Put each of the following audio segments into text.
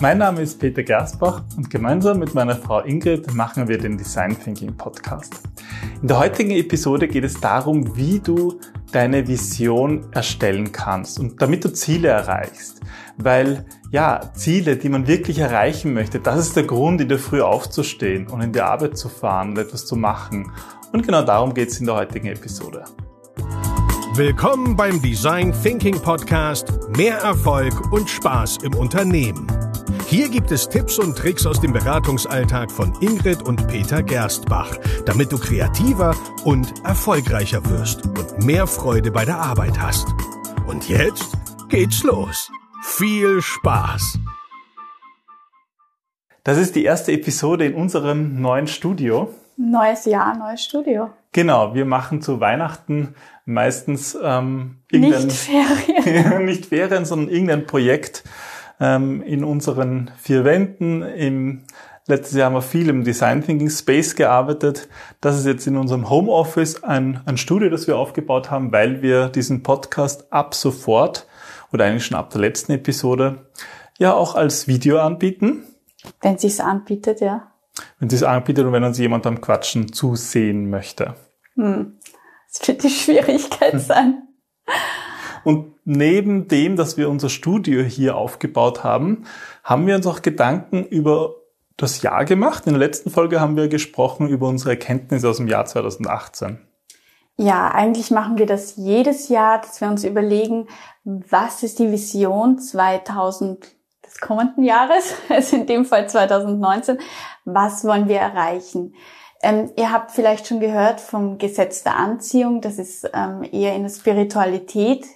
Mein Name ist Peter Gersbach und gemeinsam mit meiner Frau Ingrid machen wir den Design Thinking Podcast. In der heutigen Episode geht es darum, wie du deine Vision erstellen kannst und damit du Ziele erreichst. Weil ja, Ziele, die man wirklich erreichen möchte, das ist der Grund, in der Früh aufzustehen und in die Arbeit zu fahren und etwas zu machen. Und genau darum geht es in der heutigen Episode. Willkommen beim Design Thinking Podcast. Mehr Erfolg und Spaß im Unternehmen. Hier gibt es Tipps und Tricks aus dem Beratungsalltag von Ingrid und Peter Gerstbach, damit du kreativer und erfolgreicher wirst und mehr Freude bei der Arbeit hast. Und jetzt geht's los. Viel Spaß! Das ist die erste Episode in unserem neuen Studio. Neues Jahr, neues Studio. Genau, wir machen zu Weihnachten meistens ähm, nicht Ferien. nicht Ferien, sondern irgendein Projekt, ähm, in unseren vier Wänden. Im letztes Jahr haben wir viel im Design Thinking Space gearbeitet. Das ist jetzt in unserem Homeoffice ein, ein Studio, das wir aufgebaut haben, weil wir diesen Podcast ab sofort oder eigentlich schon ab der letzten Episode ja auch als Video anbieten. Wenn es sich anbietet, ja. Wenn es sich anbietet und wenn uns jemand beim Quatschen zusehen möchte. Hm. Das wird die Schwierigkeit sein. Und neben dem, dass wir unser Studio hier aufgebaut haben, haben wir uns auch Gedanken über das Jahr gemacht. In der letzten Folge haben wir gesprochen über unsere Erkenntnisse aus dem Jahr 2018. Ja, eigentlich machen wir das jedes Jahr, dass wir uns überlegen, was ist die Vision 2000 des kommenden Jahres, also in dem Fall 2019, was wollen wir erreichen? Ähm, ihr habt vielleicht schon gehört vom Gesetz der Anziehung, das ist ähm, eher in der Spiritualität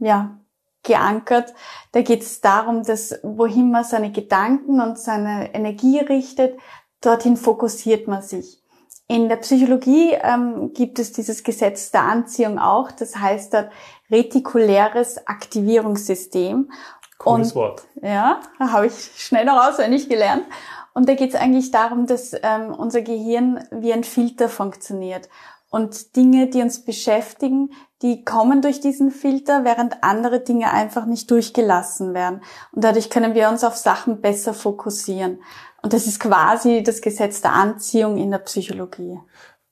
ja, geankert. Da geht es darum, dass wohin man seine Gedanken und seine Energie richtet, dorthin fokussiert man sich. In der Psychologie ähm, gibt es dieses Gesetz der Anziehung auch. Das heißt dort retikuläres Aktivierungssystem. Cooles und, Wort. Ja, habe ich schnell noch auswendig gelernt. Und da geht es eigentlich darum, dass ähm, unser Gehirn wie ein Filter funktioniert. Und Dinge, die uns beschäftigen, die kommen durch diesen Filter, während andere Dinge einfach nicht durchgelassen werden. Und dadurch können wir uns auf Sachen besser fokussieren. Und das ist quasi das Gesetz der Anziehung in der Psychologie.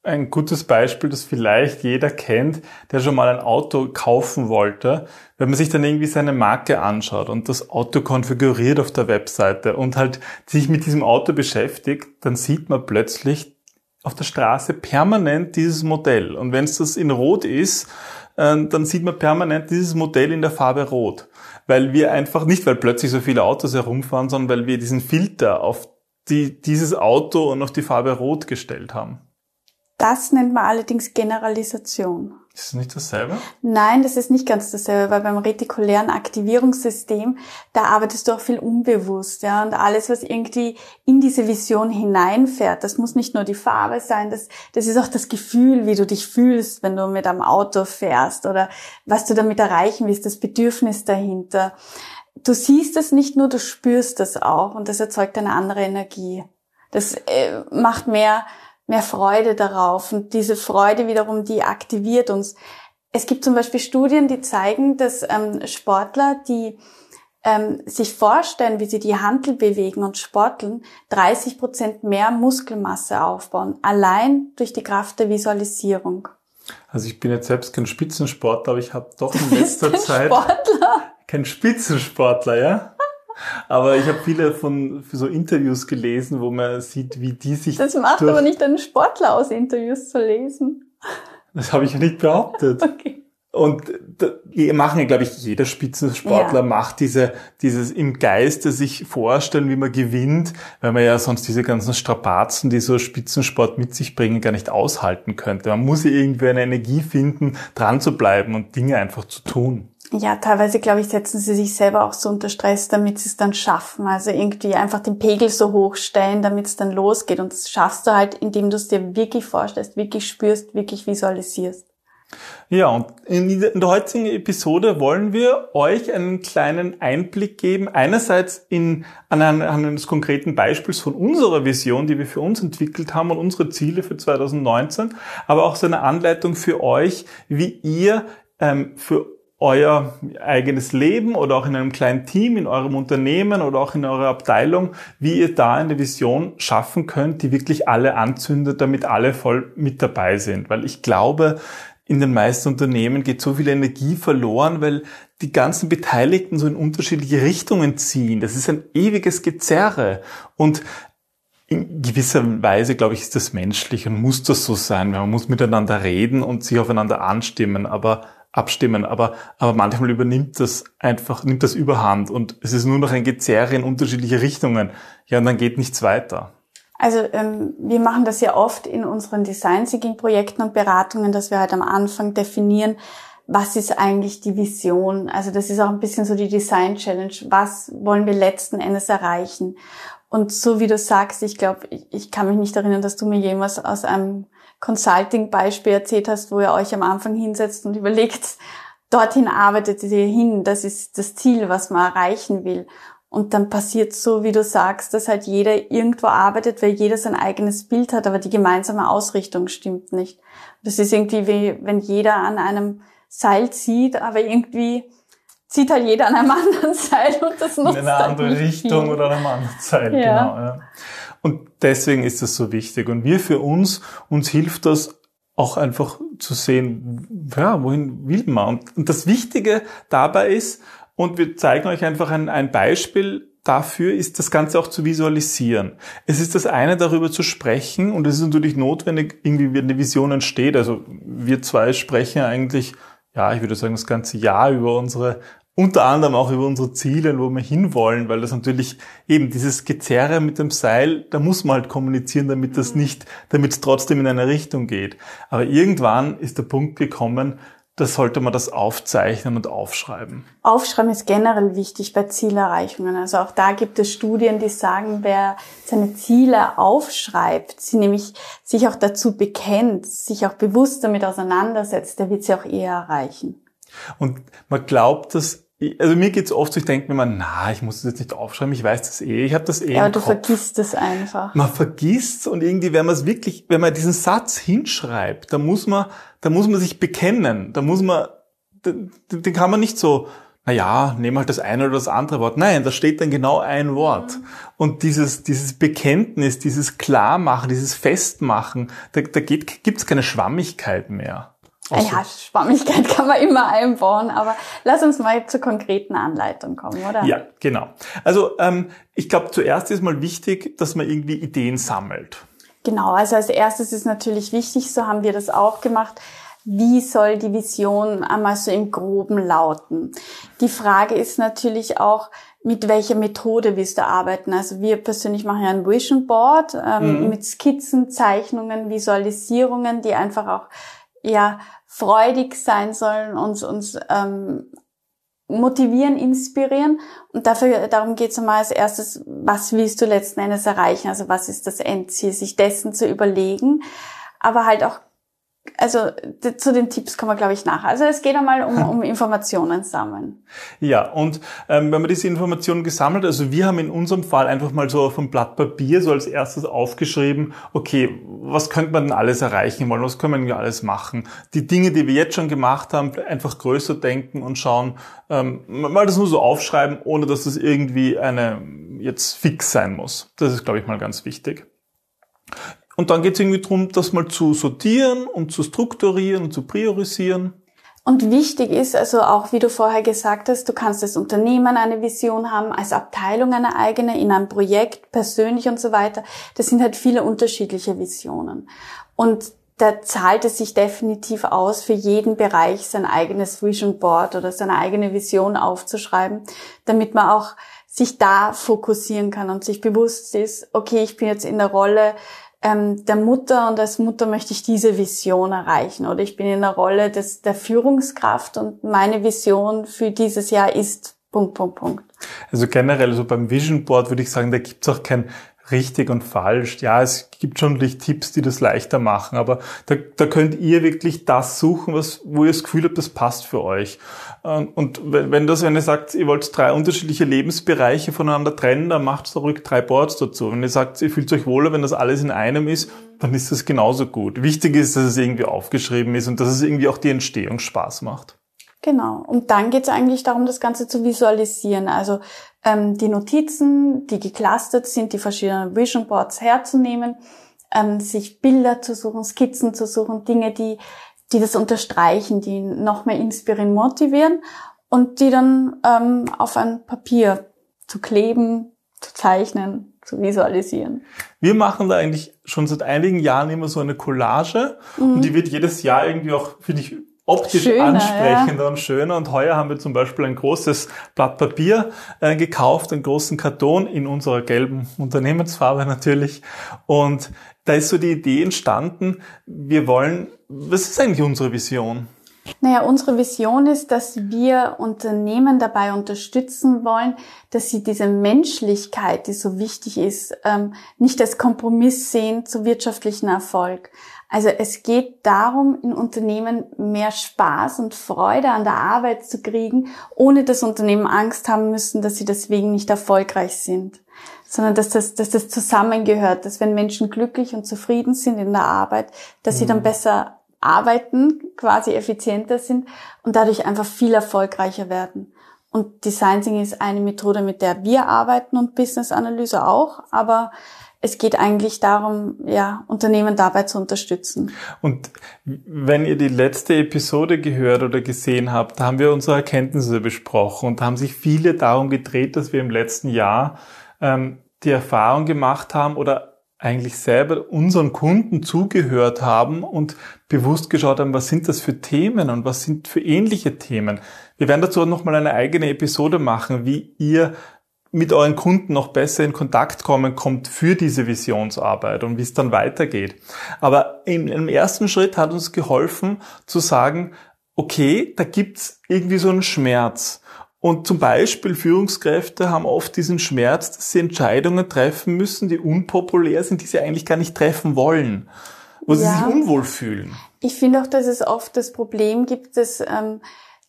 Ein gutes Beispiel, das vielleicht jeder kennt, der schon mal ein Auto kaufen wollte, wenn man sich dann irgendwie seine Marke anschaut und das Auto konfiguriert auf der Webseite und halt sich mit diesem Auto beschäftigt, dann sieht man plötzlich, auf der Straße permanent dieses Modell. Und wenn es das in Rot ist, äh, dann sieht man permanent dieses Modell in der Farbe Rot. Weil wir einfach, nicht weil plötzlich so viele Autos herumfahren, sondern weil wir diesen Filter auf die, dieses Auto und auf die Farbe Rot gestellt haben. Das nennt man allerdings Generalisation. Ist das nicht dasselbe? Nein, das ist nicht ganz dasselbe, weil beim retikulären Aktivierungssystem, da arbeitest du auch viel unbewusst, ja, und alles, was irgendwie in diese Vision hineinfährt, das muss nicht nur die Farbe sein, das, das ist auch das Gefühl, wie du dich fühlst, wenn du mit einem Auto fährst oder was du damit erreichen willst, das Bedürfnis dahinter. Du siehst es nicht nur, du spürst es auch und das erzeugt eine andere Energie. Das äh, macht mehr mehr Freude darauf. Und diese Freude wiederum, die aktiviert uns. Es gibt zum Beispiel Studien, die zeigen, dass ähm, Sportler, die ähm, sich vorstellen, wie sie die Handel bewegen und sporteln, 30 Prozent mehr Muskelmasse aufbauen, allein durch die Kraft der Visualisierung. Also ich bin jetzt selbst kein Spitzensportler, aber ich habe doch in letzter Zeit Sportler? kein Spitzensportler, ja? Aber ich habe viele von so Interviews gelesen, wo man sieht, wie die sich. Das macht aber nicht einen Sportler aus, Interviews zu lesen. Das habe ich ja nicht behauptet. okay. Und wir machen ja, glaube ich, jeder Spitzensportler ja. macht diese, dieses im Geiste sich vorstellen, wie man gewinnt, weil man ja sonst diese ganzen Strapazen, die so Spitzensport mit sich bringen, gar nicht aushalten könnte. Man muss ja irgendwie eine Energie finden, dran zu bleiben und Dinge einfach zu tun. Ja, teilweise, glaube ich, setzen sie sich selber auch so unter Stress, damit sie es dann schaffen. Also irgendwie einfach den Pegel so hoch stellen, damit es dann losgeht. Und das schaffst du halt, indem du es dir wirklich vorstellst, wirklich spürst, wirklich visualisierst. Ja, und in der heutigen Episode wollen wir euch einen kleinen Einblick geben. Einerseits in, anhand eines konkreten Beispiels von unserer Vision, die wir für uns entwickelt haben und unsere Ziele für 2019, aber auch so eine Anleitung für euch, wie ihr ähm, für euer eigenes Leben oder auch in einem kleinen Team, in eurem Unternehmen oder auch in eurer Abteilung, wie ihr da eine Vision schaffen könnt, die wirklich alle anzündet, damit alle voll mit dabei sind. Weil ich glaube, in den meisten Unternehmen geht so viel Energie verloren, weil die ganzen Beteiligten so in unterschiedliche Richtungen ziehen. Das ist ein ewiges Gezerre. Und in gewisser Weise, glaube ich, ist das menschlich und muss das so sein. Man muss miteinander reden und sich aufeinander anstimmen, aber abstimmen. Aber, aber manchmal übernimmt das einfach, nimmt das überhand und es ist nur noch ein Gezerre in unterschiedliche Richtungen. Ja, und dann geht nichts weiter. Also ähm, wir machen das ja oft in unseren Design Thinking Projekten und Beratungen, dass wir halt am Anfang definieren, was ist eigentlich die Vision? Also das ist auch ein bisschen so die Design Challenge. Was wollen wir letzten Endes erreichen? Und so wie du sagst, ich glaube, ich, ich, kann mich nicht erinnern, dass du mir jemals aus einem Consulting-Beispiel erzählt hast, wo ihr euch am Anfang hinsetzt und überlegt, dorthin arbeitet ihr hin, das ist das Ziel, was man erreichen will. Und dann passiert so, wie du sagst, dass halt jeder irgendwo arbeitet, weil jeder sein eigenes Bild hat, aber die gemeinsame Ausrichtung stimmt nicht. Das ist irgendwie wie, wenn jeder an einem Seil zieht, aber irgendwie zieht halt jeder an einem anderen Seil und das nutzt In eine andere Richtung viel. oder an einem anderen Seil, ja. genau. Ja. Und deswegen ist das so wichtig. Und wir für uns, uns hilft das auch einfach zu sehen, ja, wohin will man. Und, das Wichtige dabei ist, und wir zeigen euch einfach ein, ein Beispiel dafür, ist das Ganze auch zu visualisieren. Es ist das eine, darüber zu sprechen, und es ist natürlich notwendig, irgendwie, wenn eine Vision entsteht. Also wir zwei sprechen eigentlich ja, ich würde sagen, das ganze Jahr über unsere, unter anderem auch über unsere Ziele, wo wir hinwollen, weil das natürlich eben dieses Gezerre mit dem Seil, da muss man halt kommunizieren, damit das nicht, damit es trotzdem in eine Richtung geht. Aber irgendwann ist der Punkt gekommen, da sollte man das aufzeichnen und aufschreiben. Aufschreiben ist generell wichtig bei Zielerreichungen. Also auch da gibt es Studien, die sagen, wer seine Ziele aufschreibt, sie nämlich sich auch dazu bekennt, sich auch bewusst damit auseinandersetzt, der wird sie auch eher erreichen. Und man glaubt, dass also mir geht's oft so, ich denke mir mal, na, ich muss das jetzt nicht aufschreiben, ich weiß das eh, ich habe das eh Ja, aber du Kopf. vergisst es einfach. Man vergisst und irgendwie, wenn man es wirklich, wenn man diesen Satz hinschreibt, da muss man, da muss man sich bekennen, da muss man, den, den kann man nicht so, na ja, nehmen halt das eine oder das andere Wort. Nein, da steht dann genau ein Wort. Mhm. Und dieses, dieses Bekenntnis, dieses Klarmachen, dieses Festmachen, da, da geht, gibt's keine Schwammigkeit mehr. Auch ja, Schwammigkeit kann man immer einbauen, aber lass uns mal zur konkreten Anleitung kommen, oder? Ja, genau. Also ähm, ich glaube, zuerst ist mal wichtig, dass man irgendwie Ideen sammelt. Genau, also als erstes ist natürlich wichtig, so haben wir das auch gemacht, wie soll die Vision einmal so im groben lauten? Die Frage ist natürlich auch, mit welcher Methode willst du arbeiten? Also wir persönlich machen ja ein Vision Board ähm, mhm. mit Skizzen, Zeichnungen, Visualisierungen, die einfach auch ja freudig sein sollen, uns, uns ähm, motivieren, inspirieren. Und dafür, darum geht es einmal als erstes, was willst du letzten Endes erreichen? Also was ist das Endziel? Sich dessen zu überlegen, aber halt auch also zu den Tipps kommen wir, glaube ich, nach. Also es geht einmal um, um Informationen sammeln. Ja, und ähm, wenn man diese Informationen gesammelt, also wir haben in unserem Fall einfach mal so auf einem Blatt Papier so als erstes aufgeschrieben, okay, was könnte man denn alles erreichen wollen, was können wir denn alles machen? Die Dinge, die wir jetzt schon gemacht haben, einfach größer denken und schauen, ähm, mal das nur so aufschreiben, ohne dass das irgendwie eine jetzt fix sein muss. Das ist, glaube ich, mal ganz wichtig. Und dann geht es irgendwie darum, das mal zu sortieren und zu strukturieren und zu priorisieren. Und wichtig ist also auch, wie du vorher gesagt hast, du kannst als Unternehmen eine Vision haben, als Abteilung eine eigene, in einem Projekt, persönlich und so weiter. Das sind halt viele unterschiedliche Visionen. Und da zahlt es sich definitiv aus, für jeden Bereich sein eigenes Vision Board oder seine eigene Vision aufzuschreiben, damit man auch sich da fokussieren kann und sich bewusst ist, okay, ich bin jetzt in der Rolle, ähm, der Mutter und als Mutter möchte ich diese Vision erreichen oder ich bin in der Rolle des, der Führungskraft und meine Vision für dieses Jahr ist Punkt, Punkt, Punkt. Also generell, so beim Vision Board würde ich sagen, da gibt es auch kein richtig und falsch. Ja, es gibt schon Tipps, die das leichter machen, aber da, da könnt ihr wirklich das suchen, was, wo ihr das Gefühl habt, das passt für euch. Ähm, und wenn das, wenn ihr sagt, ihr wollt drei unterschiedliche Lebensbereiche voneinander trennen, dann macht zurück drei Boards dazu. Wenn ihr sagt, ihr fühlt euch wohler, wenn das alles in einem ist, dann ist das genauso gut. Wichtig ist, dass es irgendwie aufgeschrieben ist und dass es irgendwie auch die Entstehung Spaß macht. Genau. Und dann geht es eigentlich darum, das Ganze zu visualisieren. Also ähm, die Notizen, die geclustert sind, die verschiedenen Vision Boards herzunehmen, ähm, sich Bilder zu suchen, Skizzen zu suchen, Dinge, die, die das unterstreichen, die noch mehr inspirieren, motivieren und die dann ähm, auf ein Papier zu kleben, zu zeichnen, zu visualisieren. Wir machen da eigentlich schon seit einigen Jahren immer so eine Collage mhm. und die wird jedes Jahr irgendwie auch, finde ich, optisch schöner, ansprechender ja. und schöner. Und heuer haben wir zum Beispiel ein großes Blatt Papier äh, gekauft, einen großen Karton in unserer gelben Unternehmensfarbe natürlich. Und da ist so die Idee entstanden, wir wollen, was ist eigentlich unsere Vision? Naja, unsere Vision ist, dass wir Unternehmen dabei unterstützen wollen, dass sie diese Menschlichkeit, die so wichtig ist, ähm, nicht als Kompromiss sehen zu wirtschaftlichen Erfolg. Also es geht darum, in Unternehmen mehr Spaß und Freude an der Arbeit zu kriegen, ohne dass Unternehmen Angst haben müssen, dass sie deswegen nicht erfolgreich sind, sondern dass das, dass das zusammengehört, dass wenn Menschen glücklich und zufrieden sind in der Arbeit, dass mhm. sie dann mhm. besser arbeiten, quasi effizienter sind und dadurch einfach viel erfolgreicher werden. Und Design Thinking ist eine Methode, mit der wir arbeiten und Business Analyse auch, aber es geht eigentlich darum, ja, Unternehmen dabei zu unterstützen. Und wenn ihr die letzte Episode gehört oder gesehen habt, da haben wir unsere Erkenntnisse besprochen und haben sich viele darum gedreht, dass wir im letzten Jahr ähm, die Erfahrung gemacht haben oder eigentlich selber unseren Kunden zugehört haben und bewusst geschaut haben, was sind das für Themen und was sind für ähnliche Themen. Wir werden dazu nochmal eine eigene Episode machen, wie ihr mit euren Kunden noch besser in Kontakt kommen kommt für diese Visionsarbeit und wie es dann weitergeht. Aber im, im ersten Schritt hat uns geholfen zu sagen, okay, da gibt's irgendwie so einen Schmerz. Und zum Beispiel Führungskräfte haben oft diesen Schmerz, dass sie Entscheidungen treffen müssen, die unpopulär sind, die sie eigentlich gar nicht treffen wollen, wo ja. sie sich unwohl fühlen. Ich finde auch, dass es oft das Problem gibt, dass ähm,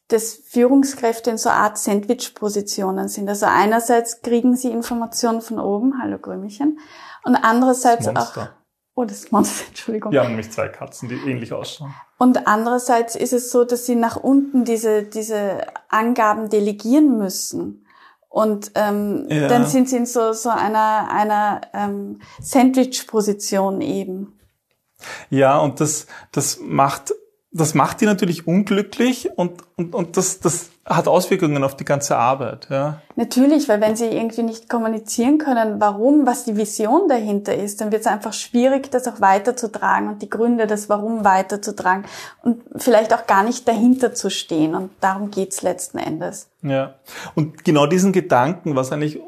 dass Führungskräfte in so Art Sandwich-Positionen sind. Also einerseits kriegen sie Informationen von oben, hallo Grömchen, und andererseits auch, oh, das Monster, Entschuldigung. Wir haben nämlich zwei Katzen, die ähnlich ausschauen. Und andererseits ist es so, dass sie nach unten diese, diese Angaben delegieren müssen. Und ähm, ja. dann sind sie in so, so einer, einer ähm, Sandwich-Position eben. Ja, und das, das macht das macht die natürlich unglücklich und, und, und das, das hat Auswirkungen auf die ganze Arbeit. Ja. Natürlich, weil wenn sie irgendwie nicht kommunizieren können, warum, was die Vision dahinter ist, dann wird es einfach schwierig, das auch weiterzutragen und die Gründe, das Warum weiterzutragen und vielleicht auch gar nicht dahinter zu stehen. Und darum geht's letzten Endes. Ja, und genau diesen Gedanken, was eigentlich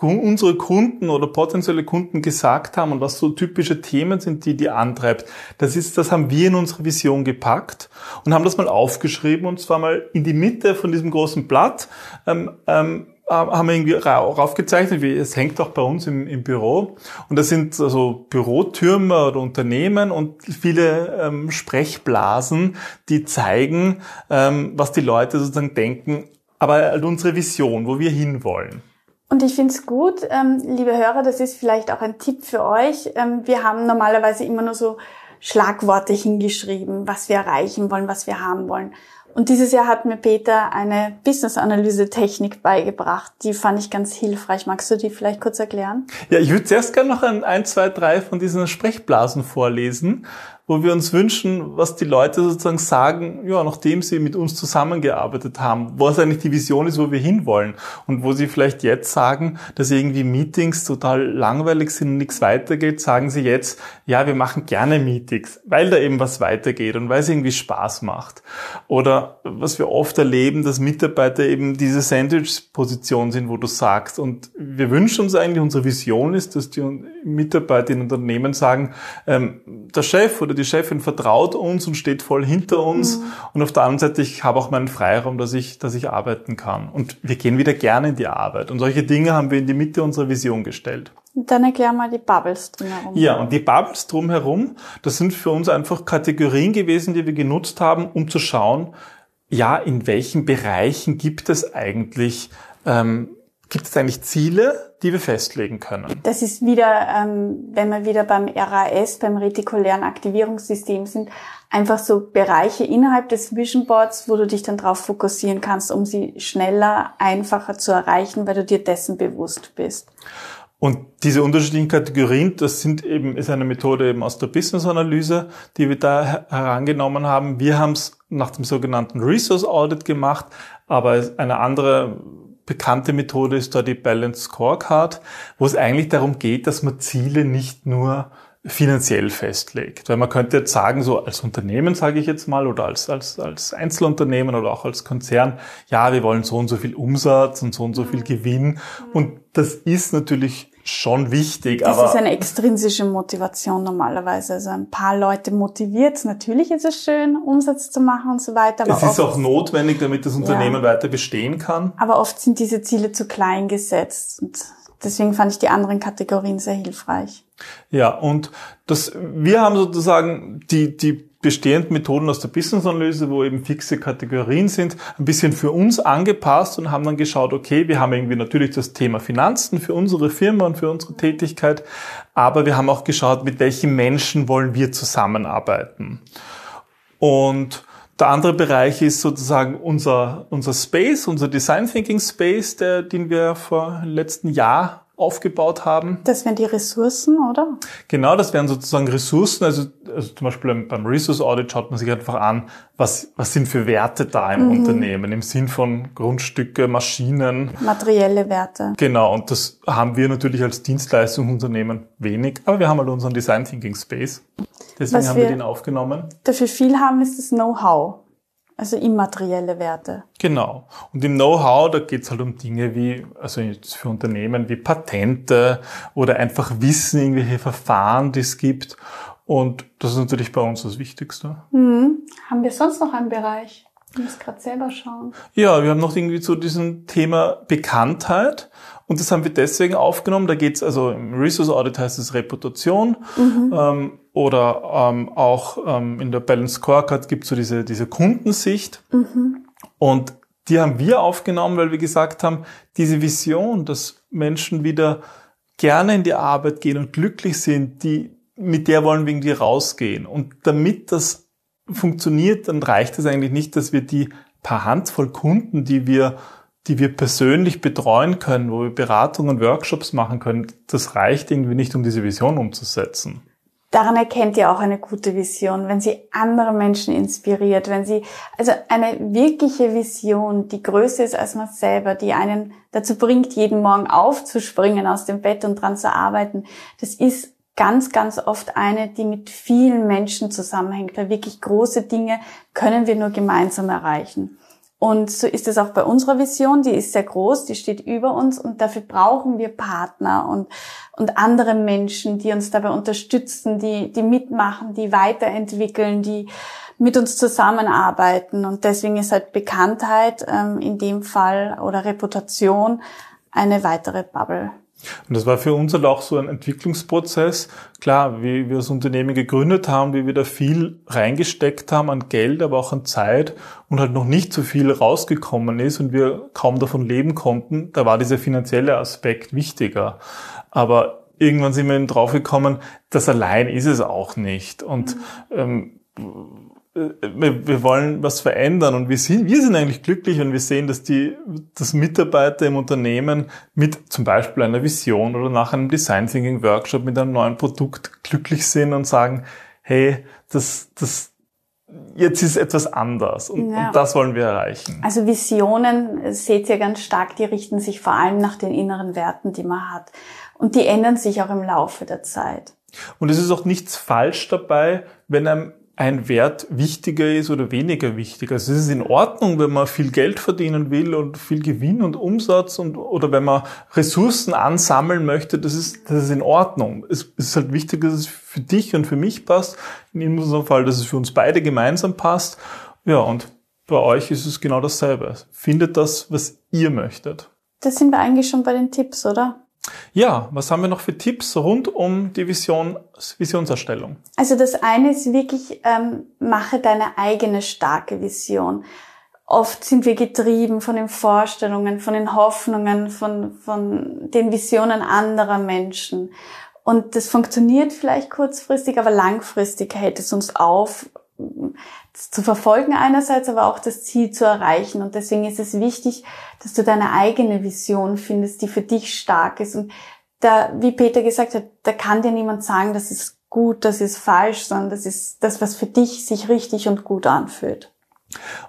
unsere Kunden oder potenzielle Kunden gesagt haben und was so typische Themen sind, die die antreibt. Das ist, das haben wir in unsere Vision gepackt und haben das mal aufgeschrieben und zwar mal in die Mitte von diesem großen Blatt ähm, ähm, haben wir irgendwie raufgezeichnet, wie es hängt auch bei uns im, im Büro. Und das sind also Bürotürme oder Unternehmen und viele ähm, Sprechblasen, die zeigen, ähm, was die Leute sozusagen denken, aber halt unsere Vision, wo wir hinwollen. Und ich finde es gut, ähm, liebe Hörer, das ist vielleicht auch ein Tipp für euch. Ähm, wir haben normalerweise immer nur so Schlagworte hingeschrieben, was wir erreichen wollen, was wir haben wollen. Und dieses Jahr hat mir Peter eine Business-Analyse-Technik beigebracht. Die fand ich ganz hilfreich. Magst du die vielleicht kurz erklären? Ja, ich würde zuerst gerne noch ein, ein, zwei, drei von diesen Sprechblasen vorlesen wo wir uns wünschen, was die Leute sozusagen sagen, ja, nachdem sie mit uns zusammengearbeitet haben, was eigentlich die Vision ist, wo wir hinwollen und wo sie vielleicht jetzt sagen, dass irgendwie Meetings total langweilig sind und nichts weitergeht, sagen sie jetzt, ja, wir machen gerne Meetings, weil da eben was weitergeht und weil es irgendwie Spaß macht. Oder was wir oft erleben, dass Mitarbeiter eben diese Sandwich-Position sind, wo du sagst und wir wünschen uns eigentlich, unsere Vision ist, dass die Mitarbeiter in Unternehmen sagen, ähm, der Chef oder die Chefin vertraut uns und steht voll hinter uns. Mhm. Und auf der anderen Seite, ich habe auch meinen Freiraum, dass ich, dass ich arbeiten kann. Und wir gehen wieder gerne in die Arbeit. Und solche Dinge haben wir in die Mitte unserer Vision gestellt. Dann erklär mal die Bubbles drumherum. Ja, und die Bubbles drumherum, das sind für uns einfach Kategorien gewesen, die wir genutzt haben, um zu schauen, ja, in welchen Bereichen gibt es eigentlich ähm, gibt es eigentlich Ziele, die wir festlegen können? Das ist wieder, ähm, wenn wir wieder beim RAS, beim retikulären Aktivierungssystem sind, einfach so Bereiche innerhalb des Vision Boards, wo du dich dann darauf fokussieren kannst, um sie schneller, einfacher zu erreichen, weil du dir dessen bewusst bist. Und diese unterschiedlichen Kategorien, das sind eben, ist eine Methode eben aus der Business-Analyse, die wir da herangenommen haben. Wir haben es nach dem sogenannten Resource Audit gemacht, aber eine andere bekannte Methode ist da die Balance Scorecard, wo es eigentlich darum geht, dass man Ziele nicht nur finanziell festlegt. Weil man könnte jetzt sagen, so als Unternehmen sage ich jetzt mal, oder als, als, als Einzelunternehmen oder auch als Konzern, ja, wir wollen so und so viel Umsatz und so und so viel Gewinn. Und das ist natürlich schon wichtig. Das aber ist eine extrinsische Motivation normalerweise. Also ein paar Leute motiviert Natürlich ist es schön, Umsatz zu machen und so weiter. Aber es ist auch notwendig, damit das Unternehmen ja, weiter bestehen kann. Aber oft sind diese Ziele zu klein gesetzt. Und deswegen fand ich die anderen Kategorien sehr hilfreich. Ja, und das, wir haben sozusagen die, die bestehenden Methoden aus der Business-Analyse, wo eben fixe Kategorien sind, ein bisschen für uns angepasst und haben dann geschaut, okay, wir haben irgendwie natürlich das Thema Finanzen für unsere Firma und für unsere Tätigkeit, aber wir haben auch geschaut, mit welchen Menschen wollen wir zusammenarbeiten. Und der andere Bereich ist sozusagen unser, unser Space, unser Design Thinking Space, der, den wir vor letzten Jahr aufgebaut haben. Das wären die Ressourcen, oder? Genau, das wären sozusagen Ressourcen. Also, also zum Beispiel beim Resource Audit schaut man sich einfach an, was, was sind für Werte da im mhm. Unternehmen, im Sinn von Grundstücke, Maschinen. Materielle Werte. Genau, und das haben wir natürlich als Dienstleistungsunternehmen wenig, aber wir haben halt unseren Design Thinking Space. Deswegen was haben wir, wir den aufgenommen. Dafür viel haben ist das Know-how. Also immaterielle Werte. Genau. Und im Know-how, da geht's halt um Dinge wie, also für Unternehmen wie Patente oder einfach Wissen, irgendwelche Verfahren, die es gibt. Und das ist natürlich bei uns das Wichtigste. Mhm. Haben wir sonst noch einen Bereich? Ich muss gerade selber schauen. Ja, wir haben noch irgendwie zu diesem Thema Bekanntheit. Und das haben wir deswegen aufgenommen. Da geht's also im Resource Audit heißt es Reputation. Mhm. Ähm, oder ähm, auch ähm, in der Balance Scorecard gibt es so diese, diese Kundensicht. Mhm. Und die haben wir aufgenommen, weil wir gesagt haben, diese Vision, dass Menschen wieder gerne in die Arbeit gehen und glücklich sind, die, mit der wollen wir irgendwie rausgehen. Und damit das funktioniert, dann reicht es eigentlich nicht, dass wir die paar Handvoll Kunden, die wir, die wir persönlich betreuen können, wo wir Beratungen, Workshops machen können, das reicht irgendwie nicht, um diese Vision umzusetzen. Daran erkennt ihr auch eine gute Vision, wenn sie andere Menschen inspiriert, wenn sie, also eine wirkliche Vision, die größer ist als man selber, die einen dazu bringt, jeden Morgen aufzuspringen aus dem Bett und dran zu arbeiten. Das ist ganz, ganz oft eine, die mit vielen Menschen zusammenhängt, weil wirklich große Dinge können wir nur gemeinsam erreichen. Und so ist es auch bei unserer Vision, die ist sehr groß, die steht über uns und dafür brauchen wir Partner und, und andere Menschen, die uns dabei unterstützen, die, die mitmachen, die weiterentwickeln, die mit uns zusammenarbeiten. Und deswegen ist halt Bekanntheit ähm, in dem Fall oder Reputation eine weitere Bubble. Und das war für uns halt auch so ein Entwicklungsprozess. Klar, wie wir das Unternehmen gegründet haben, wie wir da viel reingesteckt haben an Geld, aber auch an Zeit und halt noch nicht so viel rausgekommen ist und wir kaum davon leben konnten, da war dieser finanzielle Aspekt wichtiger. Aber irgendwann sind wir eben draufgekommen, das allein ist es auch nicht. Und ähm, wir, wir wollen was verändern und wir sind, wir sind eigentlich glücklich, wenn wir sehen, dass die, dass Mitarbeiter im Unternehmen mit zum Beispiel einer Vision oder nach einem Design Thinking Workshop mit einem neuen Produkt glücklich sind und sagen, hey, das, das, jetzt ist etwas anders und, ja. und, das wollen wir erreichen. Also Visionen, seht ihr ganz stark, die richten sich vor allem nach den inneren Werten, die man hat. Und die ändern sich auch im Laufe der Zeit. Und es ist auch nichts falsch dabei, wenn einem ein Wert wichtiger ist oder weniger wichtig. Also es ist in Ordnung, wenn man viel Geld verdienen will und viel Gewinn und Umsatz und oder wenn man Ressourcen ansammeln möchte, das ist, das ist in Ordnung. Es ist halt wichtig, dass es für dich und für mich passt. In unserem Fall, dass es für uns beide gemeinsam passt. Ja, und bei euch ist es genau dasselbe. Findet das, was ihr möchtet. Da sind wir eigentlich schon bei den Tipps, oder? Ja, was haben wir noch für Tipps rund um die Vision, Visionserstellung? Also das eine ist wirklich, ähm, mache deine eigene starke Vision. oft sind wir getrieben von den Vorstellungen, von den Hoffnungen, von, von den Visionen anderer Menschen. Und das funktioniert vielleicht kurzfristig, aber langfristig hält es uns auf, zu verfolgen einerseits, aber auch das Ziel zu erreichen. Und deswegen ist es wichtig, dass du deine eigene Vision findest, die für dich stark ist. Und da, wie Peter gesagt hat, da kann dir niemand sagen, das ist gut, das ist falsch, sondern das ist das, was für dich sich richtig und gut anfühlt.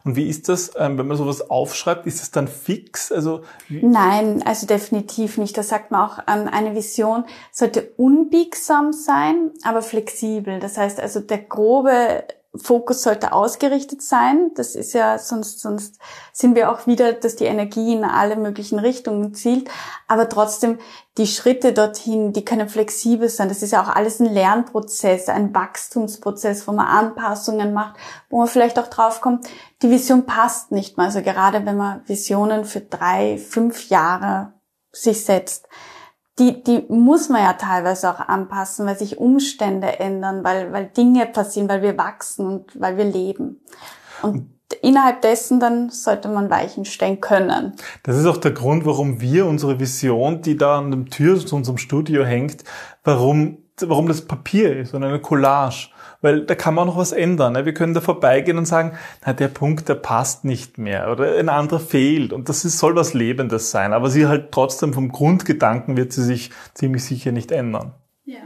Und wie ist das, ähm, wenn man sowas aufschreibt? Ist es dann fix? Also Nein, also definitiv nicht. Da sagt man auch, ähm, eine Vision sollte unbiegsam sein, aber flexibel. Das heißt also, der grobe Fokus sollte ausgerichtet sein. Das ist ja, sonst, sonst sind wir auch wieder, dass die Energie in alle möglichen Richtungen zielt. Aber trotzdem, die Schritte dorthin, die können flexibel sein. Das ist ja auch alles ein Lernprozess, ein Wachstumsprozess, wo man Anpassungen macht, wo man vielleicht auch draufkommt, die Vision passt nicht mehr. Also gerade wenn man Visionen für drei, fünf Jahre sich setzt, die, die muss man ja teilweise auch anpassen, weil sich Umstände ändern, weil, weil Dinge passieren, weil wir wachsen und weil wir leben. Und innerhalb dessen dann sollte man Weichen stellen können. Das ist auch der Grund, warum wir unsere Vision, die da an der Tür zu unserem Studio hängt, warum, warum das Papier ist und eine Collage weil da kann man noch was ändern. Ne? Wir können da vorbeigehen und sagen, na, der Punkt, der passt nicht mehr oder ein anderer fehlt und das ist, soll was Lebendes sein, aber sie halt trotzdem vom Grundgedanken wird sie sich ziemlich sicher nicht ändern. Ja.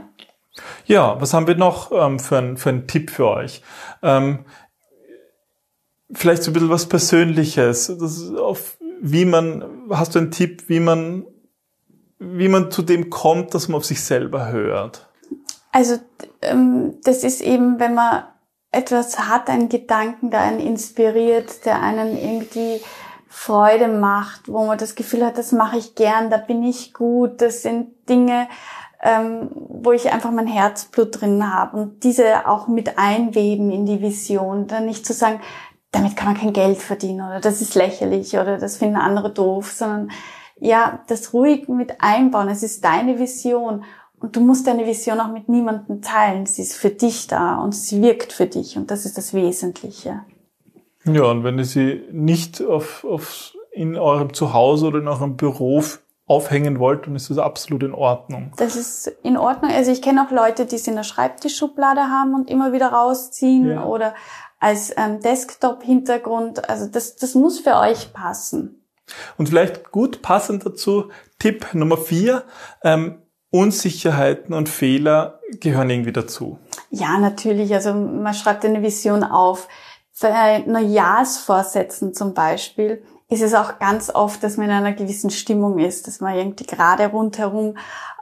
Ja, was haben wir noch ähm, für, ein, für einen Tipp für euch? Ähm, vielleicht so ein bisschen was Persönliches. Das auf, wie man, hast du einen Tipp, wie man, wie man zu dem kommt, dass man auf sich selber hört? Also ähm, das ist eben, wenn man etwas hat, einen Gedanken, der einen inspiriert, der einen irgendwie Freude macht, wo man das Gefühl hat, das mache ich gern, da bin ich gut, das sind Dinge, ähm, wo ich einfach mein Herzblut drin habe und diese auch mit einweben in die Vision, dann nicht zu sagen, damit kann man kein Geld verdienen oder das ist lächerlich oder das finden andere doof, sondern ja, das ruhig mit einbauen. Es ist deine Vision und du musst deine Vision auch mit niemandem teilen. Sie ist für dich da und sie wirkt für dich und das ist das Wesentliche. Ja, und wenn ihr sie nicht auf, auf, in eurem Zuhause oder in eurem Büro aufhängen wollt, dann ist das absolut in Ordnung. Das ist in Ordnung. Also ich kenne auch Leute, die es in der Schreibtischschublade haben und immer wieder rausziehen ja. oder als ähm, Desktop-Hintergrund. Also das, das muss für euch passen. Und vielleicht gut passend dazu, Tipp Nummer vier, ähm, Unsicherheiten und Fehler gehören irgendwie dazu. Ja, natürlich. Also man schreibt eine Vision auf. Bei Neujahrsvorsätzen zum Beispiel ist es auch ganz oft, dass man in einer gewissen Stimmung ist, dass man irgendwie gerade rundherum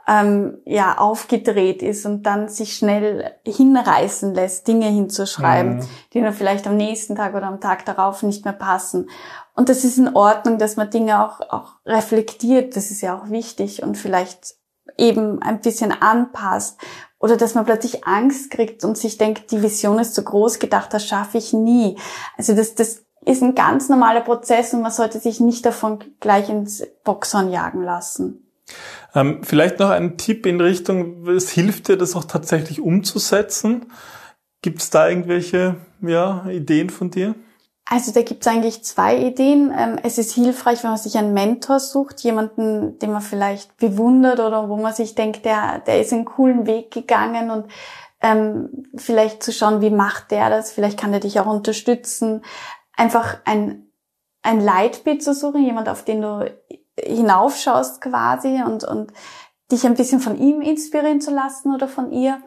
ähm, ja aufgedreht ist und dann sich schnell hinreißen lässt, Dinge hinzuschreiben, mhm. die dann vielleicht am nächsten Tag oder am Tag darauf nicht mehr passen. Und das ist in Ordnung, dass man Dinge auch, auch reflektiert. Das ist ja auch wichtig und vielleicht eben ein bisschen anpasst oder dass man plötzlich Angst kriegt und sich denkt, die Vision ist zu groß gedacht, das schaffe ich nie. Also das, das ist ein ganz normaler Prozess und man sollte sich nicht davon gleich ins Boxhorn jagen lassen. Ähm, vielleicht noch ein Tipp in Richtung, es hilft dir, das auch tatsächlich umzusetzen. Gibt es da irgendwelche ja, Ideen von dir? Also da gibt es eigentlich zwei Ideen. Ähm, es ist hilfreich, wenn man sich einen Mentor sucht, jemanden, den man vielleicht bewundert oder wo man sich denkt, der, der ist einen coolen Weg gegangen und ähm, vielleicht zu schauen, wie macht der das, vielleicht kann der dich auch unterstützen. Einfach ein, ein Leitbild zu suchen, jemand, auf den du hinaufschaust quasi und, und dich ein bisschen von ihm inspirieren zu lassen oder von ihr.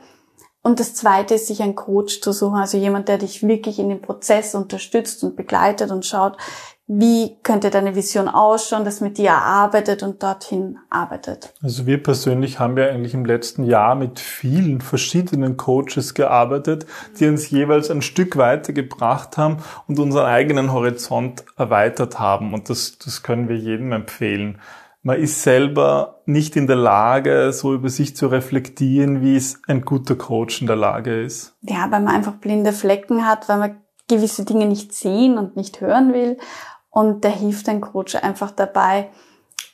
Und das Zweite ist, sich einen Coach zu suchen, also jemand, der dich wirklich in dem Prozess unterstützt und begleitet und schaut, wie könnte deine Vision ausschauen, das mit dir arbeitet und dorthin arbeitet. Also wir persönlich haben ja eigentlich im letzten Jahr mit vielen verschiedenen Coaches gearbeitet, die uns jeweils ein Stück weitergebracht haben und unseren eigenen Horizont erweitert haben. Und das, das können wir jedem empfehlen man ist selber nicht in der Lage, so über sich zu reflektieren, wie es ein guter Coach in der Lage ist. Ja, weil man einfach blinde Flecken hat, weil man gewisse Dinge nicht sehen und nicht hören will. Und da hilft ein Coach einfach dabei,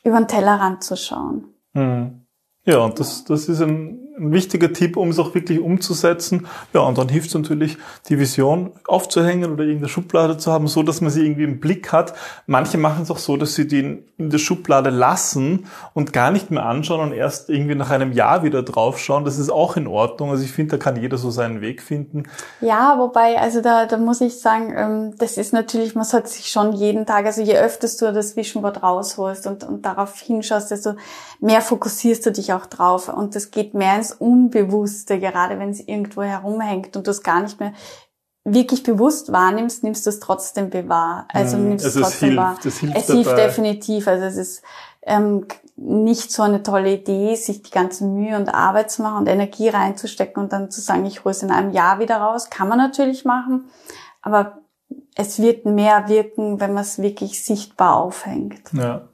über den Tellerrand zu schauen. Mhm. Ja, und das, das ist ein, ein wichtiger Tipp, um es auch wirklich umzusetzen. Ja, und dann hilft es natürlich, die Vision aufzuhängen oder irgendeine Schublade zu haben, so dass man sie irgendwie im Blick hat. Manche machen es auch so, dass sie die in der Schublade lassen und gar nicht mehr anschauen und erst irgendwie nach einem Jahr wieder draufschauen. Das ist auch in Ordnung. Also ich finde, da kann jeder so seinen Weg finden. Ja, wobei, also da, da muss ich sagen, ähm, das ist natürlich, man sollte sich schon jeden Tag, also je öfter du das Vision rausholst und, und darauf hinschaust, desto mehr fokussierst du dich auch drauf. Und das geht mehr ins Unbewusste, gerade wenn es irgendwo herumhängt und du es gar nicht mehr wirklich bewusst wahrnimmst, nimmst du es trotzdem bewahr. Also mhm. nimmst also es trotzdem hilft, wahr. Es hilft, es hilft definitiv. Also es ist ähm, nicht so eine tolle Idee, sich die ganze Mühe und Arbeit zu machen und Energie reinzustecken und dann zu sagen, ich hole es in einem Jahr wieder raus. Kann man natürlich machen, aber es wird mehr wirken, wenn man es wirklich sichtbar aufhängt. Ja.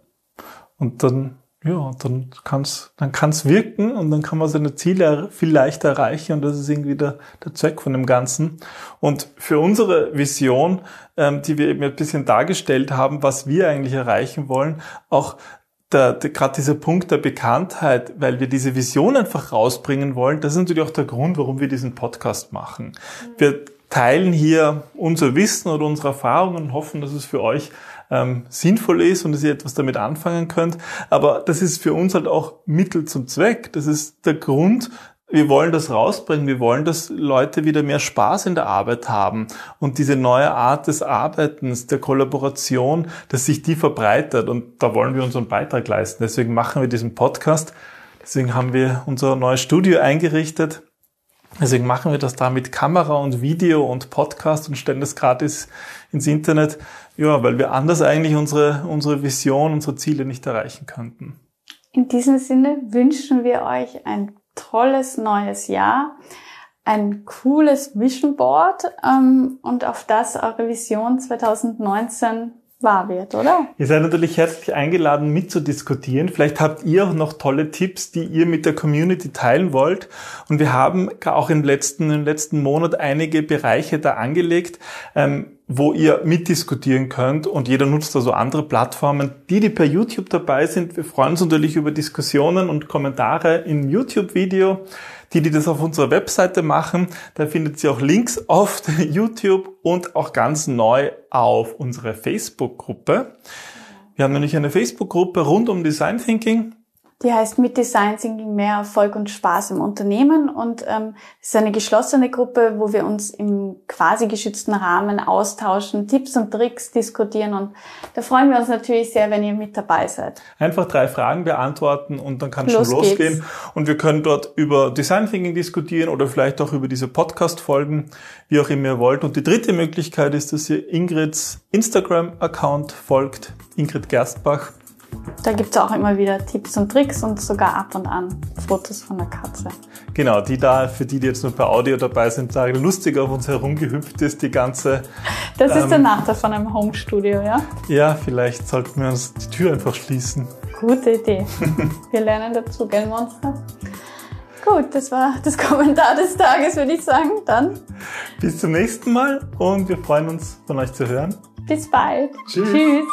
Und dann ja, dann kann's, dann kann's wirken und dann kann man seine Ziele viel leichter erreichen und das ist irgendwie der, der Zweck von dem Ganzen. Und für unsere Vision, ähm, die wir eben ein bisschen dargestellt haben, was wir eigentlich erreichen wollen, auch der, der, gerade dieser Punkt der Bekanntheit, weil wir diese Vision einfach rausbringen wollen, das ist natürlich auch der Grund, warum wir diesen Podcast machen. Wir teilen hier unser Wissen oder unsere Erfahrungen und hoffen, dass es für euch ähm, sinnvoll ist und dass ihr etwas damit anfangen könnt. Aber das ist für uns halt auch Mittel zum Zweck. Das ist der Grund, wir wollen das rausbringen, wir wollen, dass Leute wieder mehr Spaß in der Arbeit haben und diese neue Art des Arbeitens, der Kollaboration, dass sich die verbreitet und da wollen wir unseren Beitrag leisten. Deswegen machen wir diesen Podcast, deswegen haben wir unser neues Studio eingerichtet, deswegen machen wir das da mit Kamera und Video und Podcast und stellen das gratis ins Internet. Ja, weil wir anders eigentlich unsere, unsere Vision, unsere Ziele nicht erreichen könnten. In diesem Sinne wünschen wir euch ein tolles neues Jahr, ein cooles Vision Board ähm, und auf das eure Vision 2019 wahr wird, oder? Ihr seid natürlich herzlich eingeladen, mitzudiskutieren. Vielleicht habt ihr auch noch tolle Tipps, die ihr mit der Community teilen wollt. Und wir haben auch im letzten, im letzten Monat einige Bereiche da angelegt. Ähm, wo ihr mitdiskutieren könnt und jeder nutzt also andere Plattformen. Die, die per YouTube dabei sind, wir freuen uns natürlich über Diskussionen und Kommentare im YouTube-Video. Die, die das auf unserer Webseite machen, da findet ihr auch Links auf YouTube und auch ganz neu auf unsere Facebook-Gruppe. Wir haben nämlich eine Facebook-Gruppe rund um Design Thinking. Die heißt mit Design Thinking mehr Erfolg und Spaß im Unternehmen und ähm, ist eine geschlossene Gruppe, wo wir uns im quasi geschützten Rahmen austauschen, Tipps und Tricks diskutieren und da freuen wir uns natürlich sehr, wenn ihr mit dabei seid. Einfach drei Fragen beantworten und dann kann es schon losgehen geht's. und wir können dort über Design Thinking diskutieren oder vielleicht auch über diese Podcast-Folgen, wie auch immer ihr wollt. Und die dritte Möglichkeit ist, dass ihr Ingrids Instagram-Account folgt, Ingrid Gerstbach da gibt es auch immer wieder Tipps und Tricks und sogar ab und an Fotos von der Katze. Genau, die da, für die, die jetzt nur per Audio dabei sind, sagen, lustig auf uns herumgehüpft ist, die ganze. Das ähm, ist der ähm, Nachteil von einem Homestudio, ja? Ja, vielleicht sollten wir uns die Tür einfach schließen. Gute Idee. wir lernen dazu, gell, Monster? Gut, das war das Kommentar des Tages, würde ich sagen. Dann. Bis zum nächsten Mal und wir freuen uns, von euch zu hören. Bis bald. Tschüss. Tschüss.